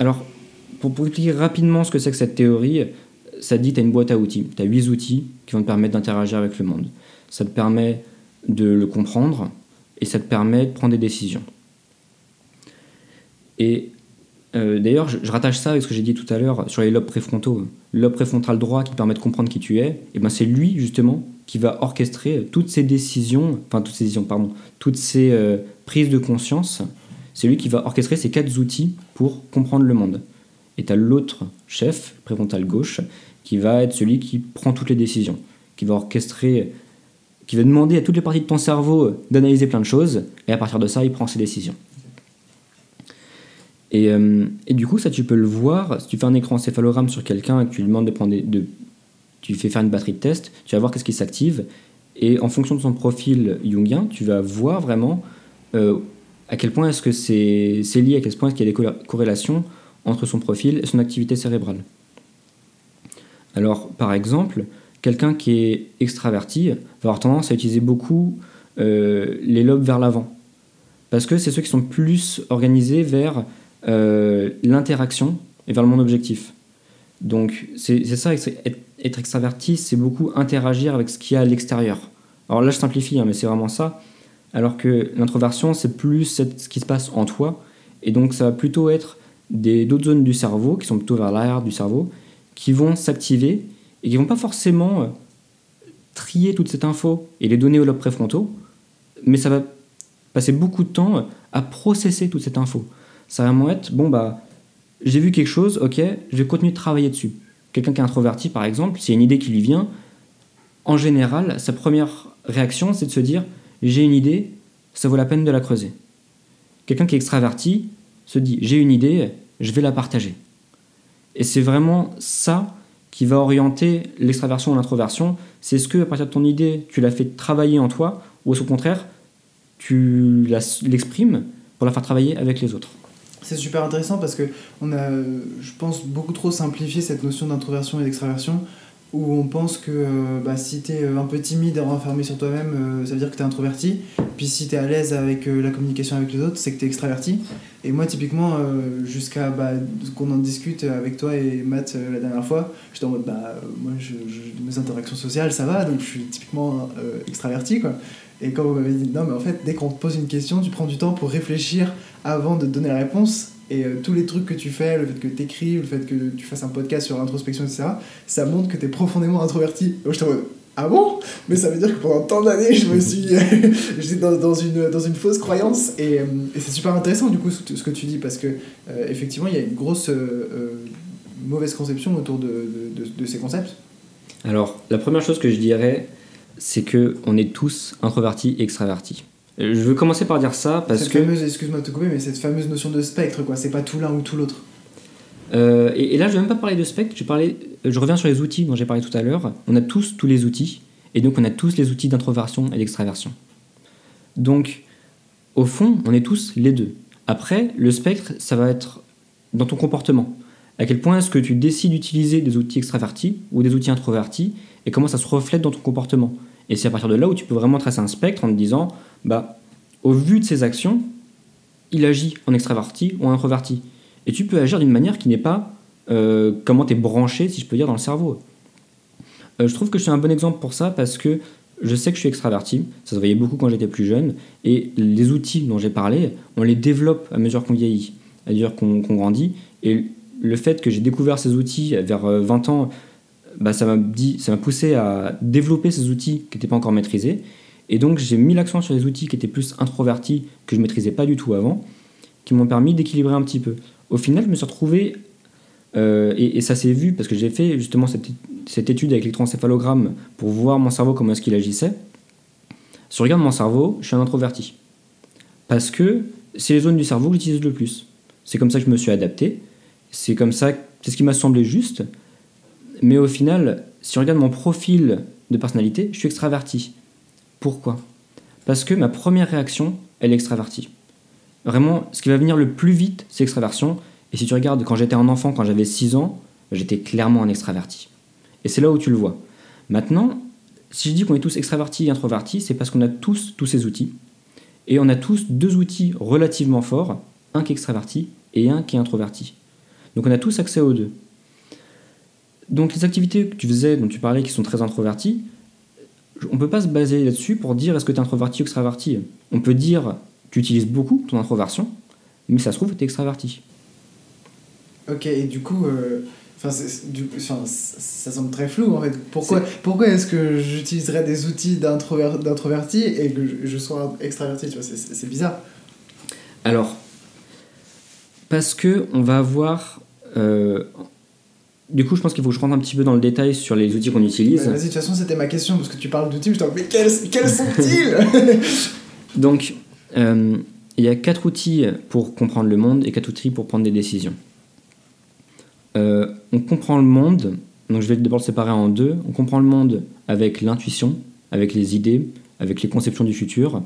alors, pour, pour, expliquer rapidement ce que c'est que cette théorie, ça dit que tu as une boîte à outils. Tu as 8 outils qui vont te permettre d'interagir avec le monde. Ça te permet de le comprendre, et ça te permet de prendre des décisions. Et euh, d'ailleurs, je, rattache ça avec ce que j'ai dit tout à l'heure sur les lobes préfrontaux. Lobe préfrontal droit qui permet de comprendre qui tu es, et ben c'est lui justement qui va orchestrer toutes ces décisions, enfin toutes ces décisions, pardon, toutes ces euh, prises de conscience. C'est lui qui va orchestrer ces quatre outils pour comprendre le monde. Et tu as l'autre chef, préfrontal gauche, qui va être celui qui prend toutes les décisions, qui va orchestrer qui va demander à toutes les parties de ton cerveau d'analyser plein de choses, et à partir de ça, il prend ses décisions. Et, euh, et, du coup, ça, tu peux le voir, si tu fais un écran encéphalogramme sur quelqu'un et que tu lui demandes de prendre de, tu fais faire une batterie de test, tu vas voir qu'est-ce qui s'active, et en fonction de son profil jungien, tu vas voir vraiment euh, à quel point est-ce que c'est lié, à quel point est-ce qu'il y a des corrélations entre son profil et son activité cérébrale. Alors, par exemple, quelqu'un qui est extraverti va avoir tendance à utiliser beaucoup euh, les lobes vers l'avant. Parce que c'est ceux qui sont plus organisés vers euh, l'interaction et vers le monde objectif. Donc c'est ça, être extraverti, c'est beaucoup interagir avec ce qu'il y a à l'extérieur. Alors là, je simplifie, hein, mais c'est vraiment ça. Alors que l'introversion, c'est plus ce qui se passe en toi. Et donc ça va plutôt être d'autres zones du cerveau, qui sont plutôt vers l'arrière du cerveau, qui vont s'activer et qui vont pas forcément euh, trier toute cette info et les donner aux lobes préfrontaux, mais ça va passer beaucoup de temps à processer toute cette info. Ça va vraiment être, bon bah, j'ai vu quelque chose, ok, je vais continuer de travailler dessus. Quelqu'un qui est introverti, par exemple, s'il y a une idée qui lui vient, en général, sa première réaction, c'est de se dire, j'ai une idée, ça vaut la peine de la creuser. Quelqu'un qui est extraverti se dit, j'ai une idée, je vais la partager. Et c'est vraiment ça qui va orienter l'extraversion ou l'introversion. C'est ce que, à partir de ton idée, tu l'as fait travailler en toi, ou au contraire, tu l'exprimes pour la faire travailler avec les autres. C'est super intéressant parce que on a, je pense, beaucoup trop simplifié cette notion d'introversion et d'extraversion où on pense que euh, bah, si tu es euh, un peu timide et renfermé sur toi-même, euh, ça veut dire que tu es introverti. Puis si tu es à l'aise avec la communication avec les autres, c'est que tu es extraverti. Et moi, typiquement, jusqu'à bah, qu'on en discute avec toi et Matt la dernière fois, j'étais en mode, bah, moi, mes interactions sociales, ça va, donc je suis typiquement extraverti. Quoi. Et quand vous m'avez dit, non, mais en fait, dès qu'on te pose une question, tu prends du temps pour réfléchir avant de donner la réponse. Et euh, tous les trucs que tu fais, le fait que tu écrives, le fait que tu fasses un podcast sur l'introspection, etc., ça montre que tu es profondément introverti. Donc je ah bon? Mais ça veut dire que pendant tant d'années, je me suis. j'étais dans, dans, une, dans une fausse croyance. Et, euh, c'est super intéressant, du coup, ce, que tu dis, parce que, euh, effectivement, il y a une grosse mauvaise conception autour de, de, de, ces concepts. Alors, la première chose que je dirais, c'est que on est tous introvertis et extravertis. Je veux commencer par dire ça parce cette que. Fameuse, excuse-moi de te couper, mais cette fameuse notion de spectre, quoi. C'est pas tout l'un ou tout l'autre. Euh, et, là, je vais même pas parler de spectre. Je, parlais, je reviens sur les outils dont j'ai parlé tout à l'heure. On a tous tous les outils, et donc on a tous les outils d'introversion et d'extraversion. Donc, au fond, on est tous les deux. Après, le spectre, ça va être dans ton comportement. À quel point est-ce que tu décides d'utiliser des outils extravertis ou des outils introvertis, et comment ça se reflète dans ton comportement. Et c'est à partir de là où tu peux vraiment tracer un spectre en te disant, bah, au vu de ses actions, il agit en extraverti ou en introverti. Et tu peux agir d'une manière qui n'est pas euh, comment tu es branché, si je peux dire, dans le cerveau. Euh, je trouve que je suis un bon exemple pour ça parce que je sais que je suis extraverti, ça se voyait beaucoup quand j'étais plus jeune, et les outils dont j'ai parlé, on les développe à mesure qu'on vieillit, à mesure qu'on grandit, et le fait que j'ai découvert ces outils vers 20 euh, ans, bah, ça m'a poussé à développer ces outils qui n'étaient pas encore maîtrisés. Et donc j'ai mis l'accent sur les outils qui étaient plus introvertis, que je maîtrisais pas du tout avant, qui m'ont permis d'équilibrer un petit peu. Au final, je me suis retrouvé, euh, et, ça s'est vu parce que j'ai fait justement cette, cette étude avec l'électroencéphalogramme pour voir mon cerveau comment est-ce qu'il agissait. Si je regarde mon cerveau, je suis un introverti. Parce que c'est les zones du cerveau que j'utilise le plus. C'est comme ça que je me suis adapté. C'est comme ça, c'est ce qui m'a semblé juste. Mais au final, si on regarde mon profil de personnalité, je suis extraverti. Pourquoi? Parce que ma première réaction, elle est extravertie. Vraiment, ce qui va venir le plus vite, c'est l'extraversion. Et si tu regardes, quand j'étais un enfant, quand j'avais 6 ans, j'étais clairement un extraverti. Et c'est là où tu le vois. Maintenant, si je dis qu'on est tous extravertis et introvertis, c'est parce qu'on a tous tous ces outils. Et on a tous deux outils relativement forts, un qui est extraverti et un qui est introverti. Donc on a tous accès aux deux. Donc les activités que tu faisais, dont tu parlais, qui sont très introverties, on ne peut pas se baser là-dessus pour dire est-ce que tu es introverti ou extraverti? On peut dire tu utilises beaucoup ton introversion, mais ça se trouve tu es extraverti. Ok, et du coup, euh, ça semble très flou en fait. Pourquoi, pourquoi est-ce que j'utiliserais des outils d'introverti et que je, sois extraverti? C'est bizarre. Alors, parce que on va avoir euh, du coup, je pense qu'il faut que je rentre un petit peu dans le détail sur les outils qu'on utilise. Vas-y, de toute façon, c'était ma question, parce que tu parles d'outils, je t'en mais quels, quels sont-ils? Donc, euh, il y a quatre outils pour comprendre le monde et quatre outils pour prendre des décisions. Euh, on comprend le monde, donc je vais d'abord le séparer en deux. On comprend le monde avec l'intuition, avec les idées, avec les conceptions du futur,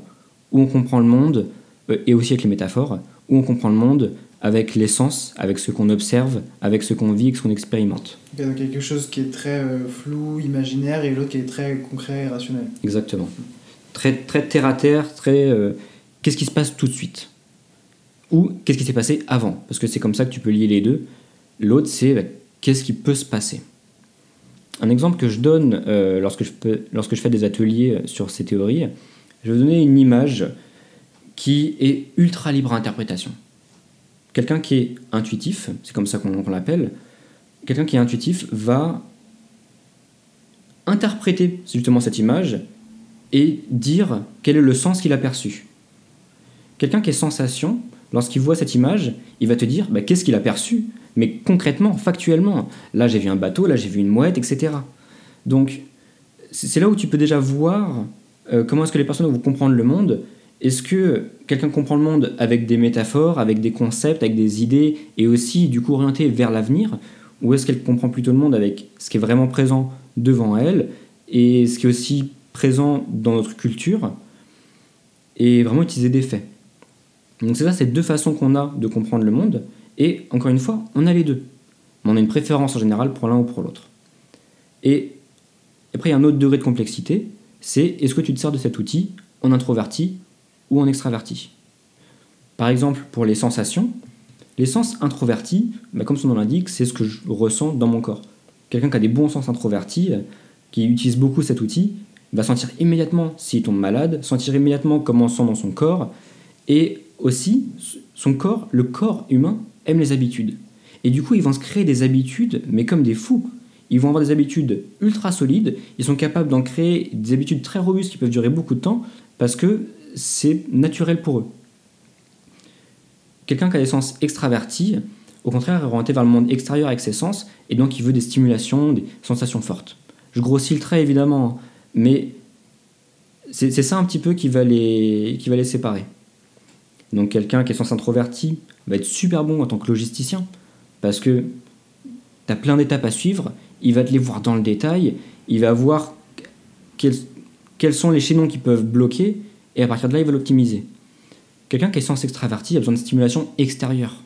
ou on comprend le monde, euh, et aussi avec les métaphores, ou on comprend le monde avec l'essence, avec ce qu'on observe, avec ce qu'on vit, ce qu'on expérimente. donc quelque chose qui est très euh, flou, imaginaire, et l'autre qui est très concret et rationnel. Exactement. Très, très terre à terre, très euh, qu'est-ce qui se passe tout de suite? Ou qu'est-ce qui s'est passé avant? Parce que c'est comme ça que tu peux lier les deux. L'autre, c'est bah, qu'est-ce qui peut se passer? Un exemple que je donne euh, lorsque, je lorsque je fais des ateliers sur ces théories, je vais donner une image qui est ultra libre à interprétation. Quelqu'un qui est intuitif, c'est comme ça qu'on l'appelle, quelqu'un qui est intuitif va interpréter justement cette image et dire quel est le sens qu'il a perçu. Quelqu'un qui est sensation, lorsqu'il voit cette image, il va te dire bah, qu'est-ce qu'il a perçu, mais concrètement, factuellement. Là, j'ai vu un bateau, là, j'ai vu une mouette, etc. Donc, c'est là où tu peux déjà voir euh, comment est-ce que les personnes vont comprendre le monde. Est-ce que quelqu'un comprend le monde avec des métaphores, avec des concepts, avec des idées, et aussi du coup orienté vers l'avenir? Ou est-ce qu'elle comprend plutôt le monde avec ce qui est vraiment présent devant elle, et ce qui est aussi présent dans notre culture, et vraiment utiliser des faits? Donc c'est ça, c'est deux façons qu'on a de comprendre le monde, et encore une fois, on a les deux. Mais on a une préférence en général pour l'un ou pour l'autre. Et après, il y a un autre degré de complexité, c'est est-ce que tu te sers de cet outil en introverti ou en extraverti Par exemple, pour les sensations, les sens introvertis, bah, comme son nom l'indique, c'est ce que je ressens dans mon corps. Quelqu'un qui a des bons sens introvertis, qui utilise beaucoup cet outil, va sentir immédiatement s'il tombe malade, sentir immédiatement comment on sent dans son corps, et aussi son corps, le corps humain, aime les habitudes. Et du coup, ils vont se créer des habitudes, mais comme des fous ils vont avoir des habitudes ultra solides, ils sont capables d'en créer des habitudes très robustes qui peuvent durer beaucoup de temps parce que c'est naturel pour eux. Quelqu'un qui a des sens extravertis, au contraire, est orienté vers le monde extérieur avec ses sens et donc il veut des stimulations, des sensations fortes. Je grossis le trait évidemment, mais c'est ça un petit peu qui va les, séparer. Donc quelqu'un qui est sens introverti va être super bon en tant que logisticien parce que tu as plein d'étapes à suivre il va te les voir dans le détail, il va voir quels sont les chaînons qui peuvent bloquer, et à partir de là, il va l'optimiser. Quelqu'un qui est sens extraverti a besoin de stimulation extérieure.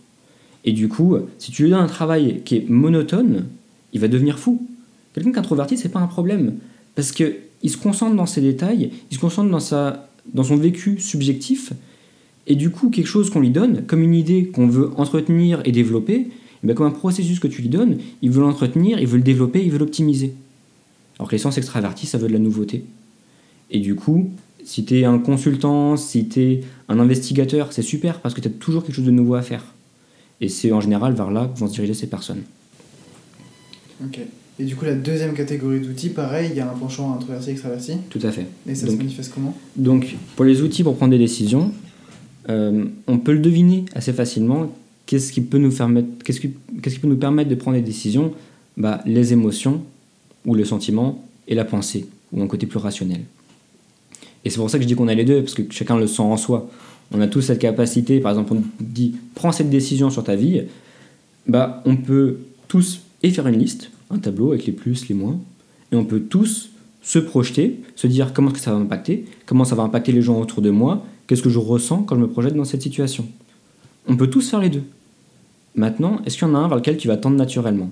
Et du coup, si tu lui donnes un travail qui est monotone, il va devenir fou. Quelqu'un qui est introverti, c'est pas un problème. Parce qu'il se concentre dans ses détails, il se concentre dans, sa, dans son vécu subjectif, et du coup, quelque chose qu'on lui donne, comme une idée qu'on veut entretenir et développer, eh ben, comme un processus que tu lui donnes, il veut l'entretenir, il veut le développer, il veut l'optimiser. Alors que l'essence extravertie, ça veut de la nouveauté. Et du coup, si tu es un consultant, si tu es un investigateur, c'est super parce que tu as toujours quelque chose de nouveau à faire. Et c'est en général vers là que vont se diriger ces personnes. Ok. Et du coup, la deuxième catégorie d'outils, pareil, il y a un penchant introverti-extraverti Tout à fait. Et ça se manifeste comment? Donc, pour les outils pour prendre des décisions, euh, on peut le deviner assez facilement qu'est-ce qui peut nous permettre, qu'est-ce qui, peut nous permettre de prendre des décisions? Bah, Les émotions ou le sentiment et la pensée ou un côté plus rationnel. Et c'est pour ça que je dis qu'on a les deux, parce que chacun le sent en soi. On a tous cette capacité, par exemple, on dit prends cette décision sur ta vie, bah, on peut tous et faire une liste, un tableau avec les plus, les moins, et on peut tous se projeter, se dire comment que ça va m'impacter, comment ça va impacter les gens autour de moi, qu'est-ce que je ressens quand je me projette dans cette situation. On peut tous faire les deux. Maintenant, est-ce qu'il y en a un vers lequel tu vas tendre naturellement?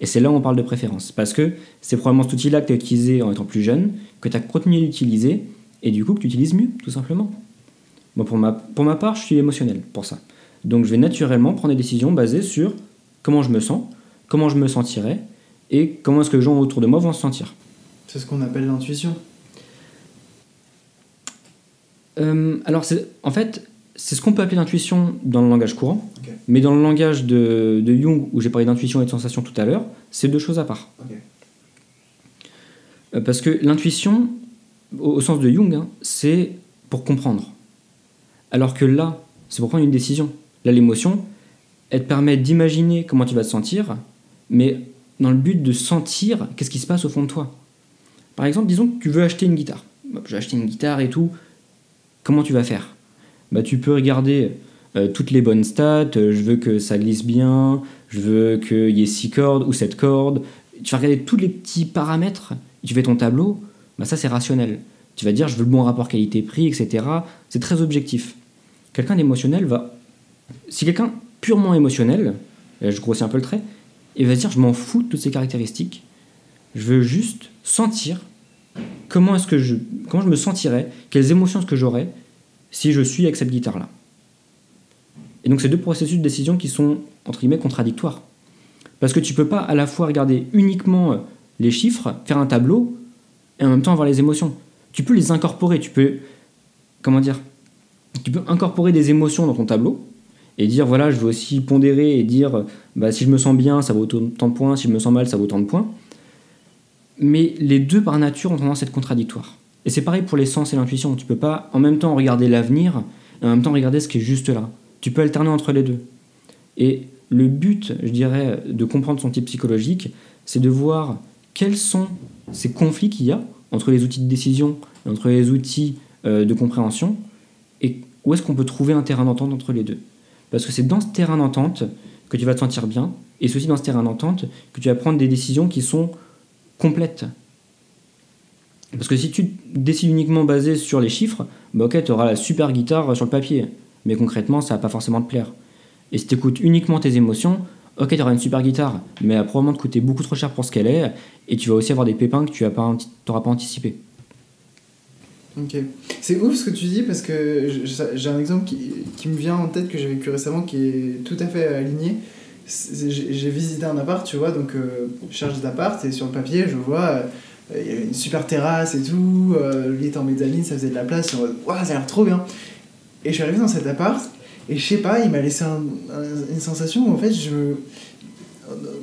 Et c'est là où on parle de préférence. Parce que c'est probablement cet outil-là que tu as utilisé en étant plus jeune, que tu as continué d'utiliser, et du coup que tu utilises mieux, tout simplement. Moi, pour ma, pour ma part, je suis émotionnel pour ça. Donc je vais naturellement prendre des décisions basées sur comment je me sens, comment je me sentirai, et comment est-ce que les gens autour de moi vont se sentir. C'est ce qu'on appelle l'intuition. Euh, alors, en fait, c'est ce qu'on peut appeler l'intuition dans le langage courant, mais dans le langage de, Jung, où j'ai parlé d'intuition et de sensation tout à l'heure, c'est deux choses à part. Euh, parce que l'intuition, au, sens de Jung, hein, c'est pour comprendre. Alors que là, c'est pour prendre une décision. Là, l'émotion, elle te permet d'imaginer comment tu vas te sentir, mais dans le but de sentir qu'est-ce qui se passe au fond de toi. Par exemple, disons que tu veux acheter une guitare. Je vais acheter une guitare et tout. Comment tu vas faire? Bah, tu peux regarder euh, toutes les bonnes stats, euh, je veux que ça glisse bien, je veux qu'il y ait 6 cordes ou 7 cordes. Tu vas regarder tous les petits paramètres, tu fais ton tableau, bah ça c'est rationnel. Tu vas dire je veux le bon rapport qualité-prix, etc. C'est très objectif. Quelqu'un d'émotionnel va... Si quelqu'un purement émotionnel, je grossis un peu le trait, il va dire je m'en fous de toutes ces caractéristiques, je veux juste sentir comment est-ce que je comment je me sentirais, quelles émotions est-ce que j'aurais si je suis avec cette guitare-là. Et donc c'est deux processus de décision qui sont, entre guillemets, contradictoires. Parce que tu peux pas à la fois regarder uniquement les chiffres, faire un tableau, et en même temps avoir les émotions. Tu peux les incorporer, tu peux. Comment dire Tu peux incorporer des émotions dans ton tableau, et dire voilà, je veux aussi pondérer et dire bah, si je me sens bien, ça vaut autant de points, si je me sens mal, ça vaut autant de points. Mais les deux par nature ont tendance à être contradictoires. Et c'est pareil pour les sens et l'intuition. Tu peux pas en même temps regarder l'avenir et en même temps regarder ce qui est juste là. Tu peux alterner entre les deux. Et le but, je dirais, de comprendre son type psychologique, c'est de voir quels sont ces conflits qu'il y a entre les outils de décision et entre les outils euh, de compréhension et où est-ce qu'on peut trouver un terrain d'entente entre les deux? Parce que c'est dans ce terrain d'entente que tu vas te sentir bien et c'est aussi dans ce terrain d'entente que tu vas prendre des décisions qui sont complètes. Parce que si tu décides uniquement basé sur les chiffres, bah ok, tu auras la super guitare sur le papier, mais concrètement, ça va pas forcément te plaire. Et si tu écoutes uniquement tes émotions, ok, tu auras une super guitare, mais elle va probablement te coûter beaucoup trop cher pour ce qu'elle est, et tu vas aussi avoir des pépins que tu n'auras pas, anticipé. Ok. C'est ouf ce que tu dis parce que j'ai un exemple qui, me vient en tête que j'ai vécu récemment qui est tout à fait aligné. J'ai visité un appart, tu vois, donc euh, je cherche des apparts et sur le papier, je vois, euh, il y avait une super terrasse et tout, euh, lui était en mezzanine, ça faisait de la place, je ça a l'air trop bien. Et je suis arrivé dans cet appart et je sais pas, il m'a laissé une sensation où en fait, je,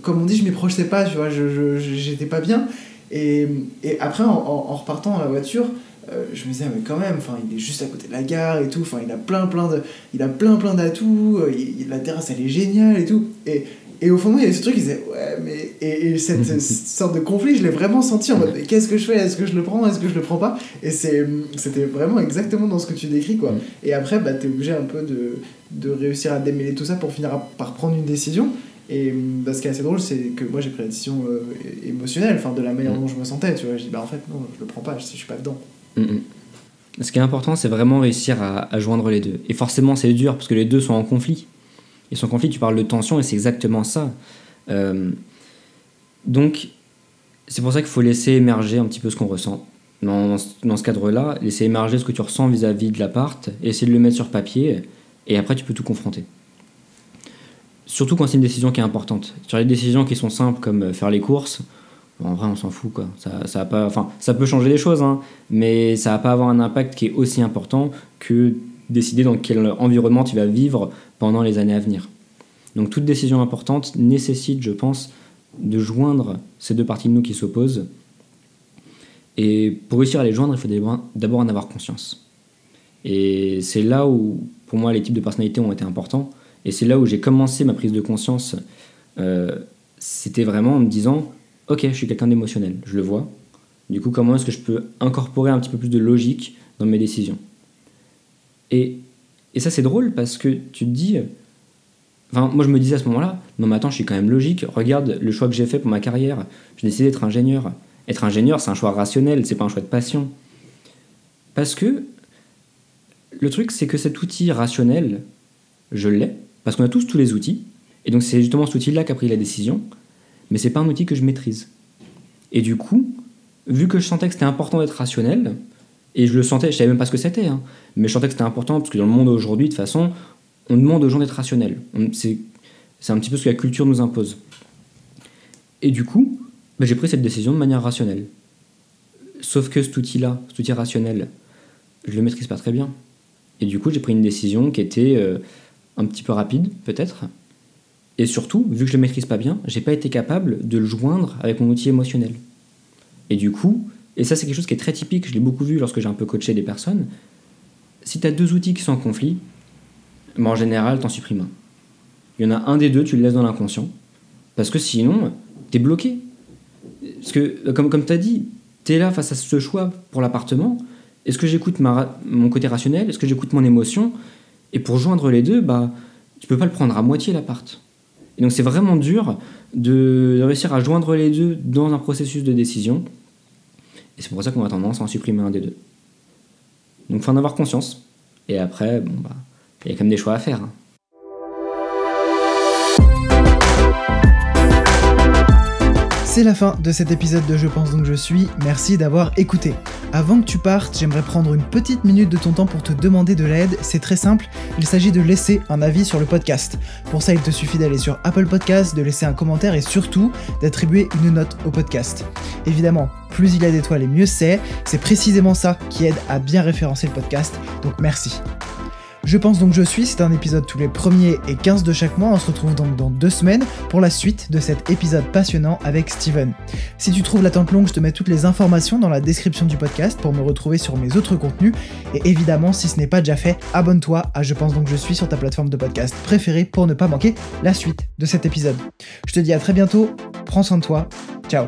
comme on dit, je m'y projetais pas, tu vois, je j'étais pas bien. Et, et après, en, en, repartant dans la voiture, euh, je me disais, mais quand même, il est juste à côté de la gare et tout, il a plein, plein de, plein, plein d'atouts, euh, la terrasse, elle est géniale et tout. Et au fond, il y avait ce truc, il disait, ouais, mais. Et, cette, sorte de conflit, je l'ai vraiment senti en mode, mais qu'est-ce que je fais? Est-ce que je le prends? Est-ce que je le prends pas? Et c'était vraiment exactement dans ce que tu décris, quoi. Mm. Et après, bah, t'es obligé un peu de, de réussir à démêler tout ça pour finir par prendre une décision. Et bah, ce qui est assez drôle, c'est que moi j'ai pris la décision euh, émotionnelle, enfin de la manière mm. dont je me sentais, tu vois. Je dis, bah en fait, non, je le prends pas, je, je suis pas dedans. Mm, ce qui est important, c'est vraiment réussir à, à, joindre les deux. Et forcément, c'est dur parce que les deux sont en conflit. Et son conflit, tu parles de tension, et c'est exactement ça. Euh, donc, c'est pour ça qu'il faut laisser émerger un petit peu ce qu'on ressent. Dans, dans ce cadre-là, laisser émerger ce que tu ressens vis-à-vis de l'appart, essayer de le mettre sur papier, et après, tu peux tout confronter. Surtout quand c'est une décision qui est importante. Sur les décisions qui sont simples, comme faire les courses, en vrai, on s'en fout, quoi. Ça, ça, pas, enfin, ça peut changer les choses, hein, mais ça va pas avoir un impact qui est aussi important que décider dans quel environnement tu vas vivre pendant les années à venir. Donc toute décision importante nécessite, je pense, de joindre ces deux parties de nous qui s'opposent. Et pour réussir à les joindre, il faut d'abord en avoir conscience. Et c'est là où, pour moi, les types de personnalités ont été importants. Et c'est là où j'ai commencé ma prise de conscience. Euh, c'était vraiment en me disant, ok, je suis quelqu'un d'émotionnel, je le vois. Du coup, comment est-ce que je peux incorporer un petit peu plus de logique dans mes décisions? Et, et ça, c'est drôle parce que tu te dis. Enfin, moi, je me disais à ce moment-là, non, mais attends, je suis quand même logique. Regarde le choix que j'ai fait pour ma carrière. J'ai décidé d'être ingénieur. Être ingénieur, c'est un choix rationnel, c'est pas un choix de passion. Parce que le truc, c'est que cet outil rationnel, je l'ai, parce qu'on a tous tous les outils. Et donc, c'est justement cet outil-là qui a pris la décision. Mais c'est pas un outil que je maîtrise. Et du coup, vu que je sentais que c'était important d'être rationnel, et je le sentais, je savais même pas ce que c'était, hein, mais je sentais que c'était important parce que dans le monde aujourd'hui, de toute façon, on demande aux gens d'être rationnels. C'est un petit peu ce que la culture nous impose. Et du coup, bah, j'ai pris cette décision de manière rationnelle. Sauf que cet outil-là, cet outil rationnel, je le maîtrise pas très bien. Et du coup, j'ai pris une décision qui était euh, un petit peu rapide, peut-être. Et surtout, vu que je le maîtrise pas bien, j'ai pas été capable de le joindre avec mon outil émotionnel. Et du coup, et ça, c'est quelque chose qui est très typique, je l'ai beaucoup vu lorsque j'ai un peu coaché des personnes. Si tu as deux outils qui sont en conflit, en général, t'en supprimes un. Il y en a un des deux, tu le laisses dans l'inconscient. Parce que sinon, tu es bloqué. Parce que, comme, comme tu as dit, tu es là face à ce choix pour l'appartement. Est-ce que j'écoute mon côté rationnel? Est-ce que j'écoute mon émotion? Et pour joindre les deux, bah, tu peux pas le prendre à moitié l'appart. Et donc c'est vraiment dur de réussir à joindre les deux dans un processus de décision. Et c'est pour ça qu'on a tendance à en supprimer un des deux. Donc faut en avoir conscience. Et après, bon, bah, il y a quand même des choix à faire. Hein. C'est la fin de cet épisode de Je pense donc je suis, merci d'avoir écouté. Avant que tu partes, j'aimerais prendre une petite minute de ton temps pour te demander de l'aide, c'est très simple, il s'agit de laisser un avis sur le podcast. Pour ça, il te suffit d'aller sur Apple Podcast, de laisser un commentaire et surtout d'attribuer une note au podcast. Évidemment, plus il y a d'étoiles et mieux c'est, c'est précisément ça qui aide à bien référencer le podcast, donc merci. Je pense donc je suis, c'est un épisode tous les premiers et 15 de chaque mois, on se retrouve donc dans deux semaines pour la suite de cet épisode passionnant avec Steven. Si tu trouves l'attente longue, je te mets toutes les informations dans la description du podcast pour me retrouver sur mes autres contenus, et évidemment si ce n'est pas déjà fait, abonne-toi à Je pense donc je suis sur ta plateforme de podcast préférée pour ne pas manquer la suite de cet épisode. Je te dis à très bientôt, prends soin de toi, ciao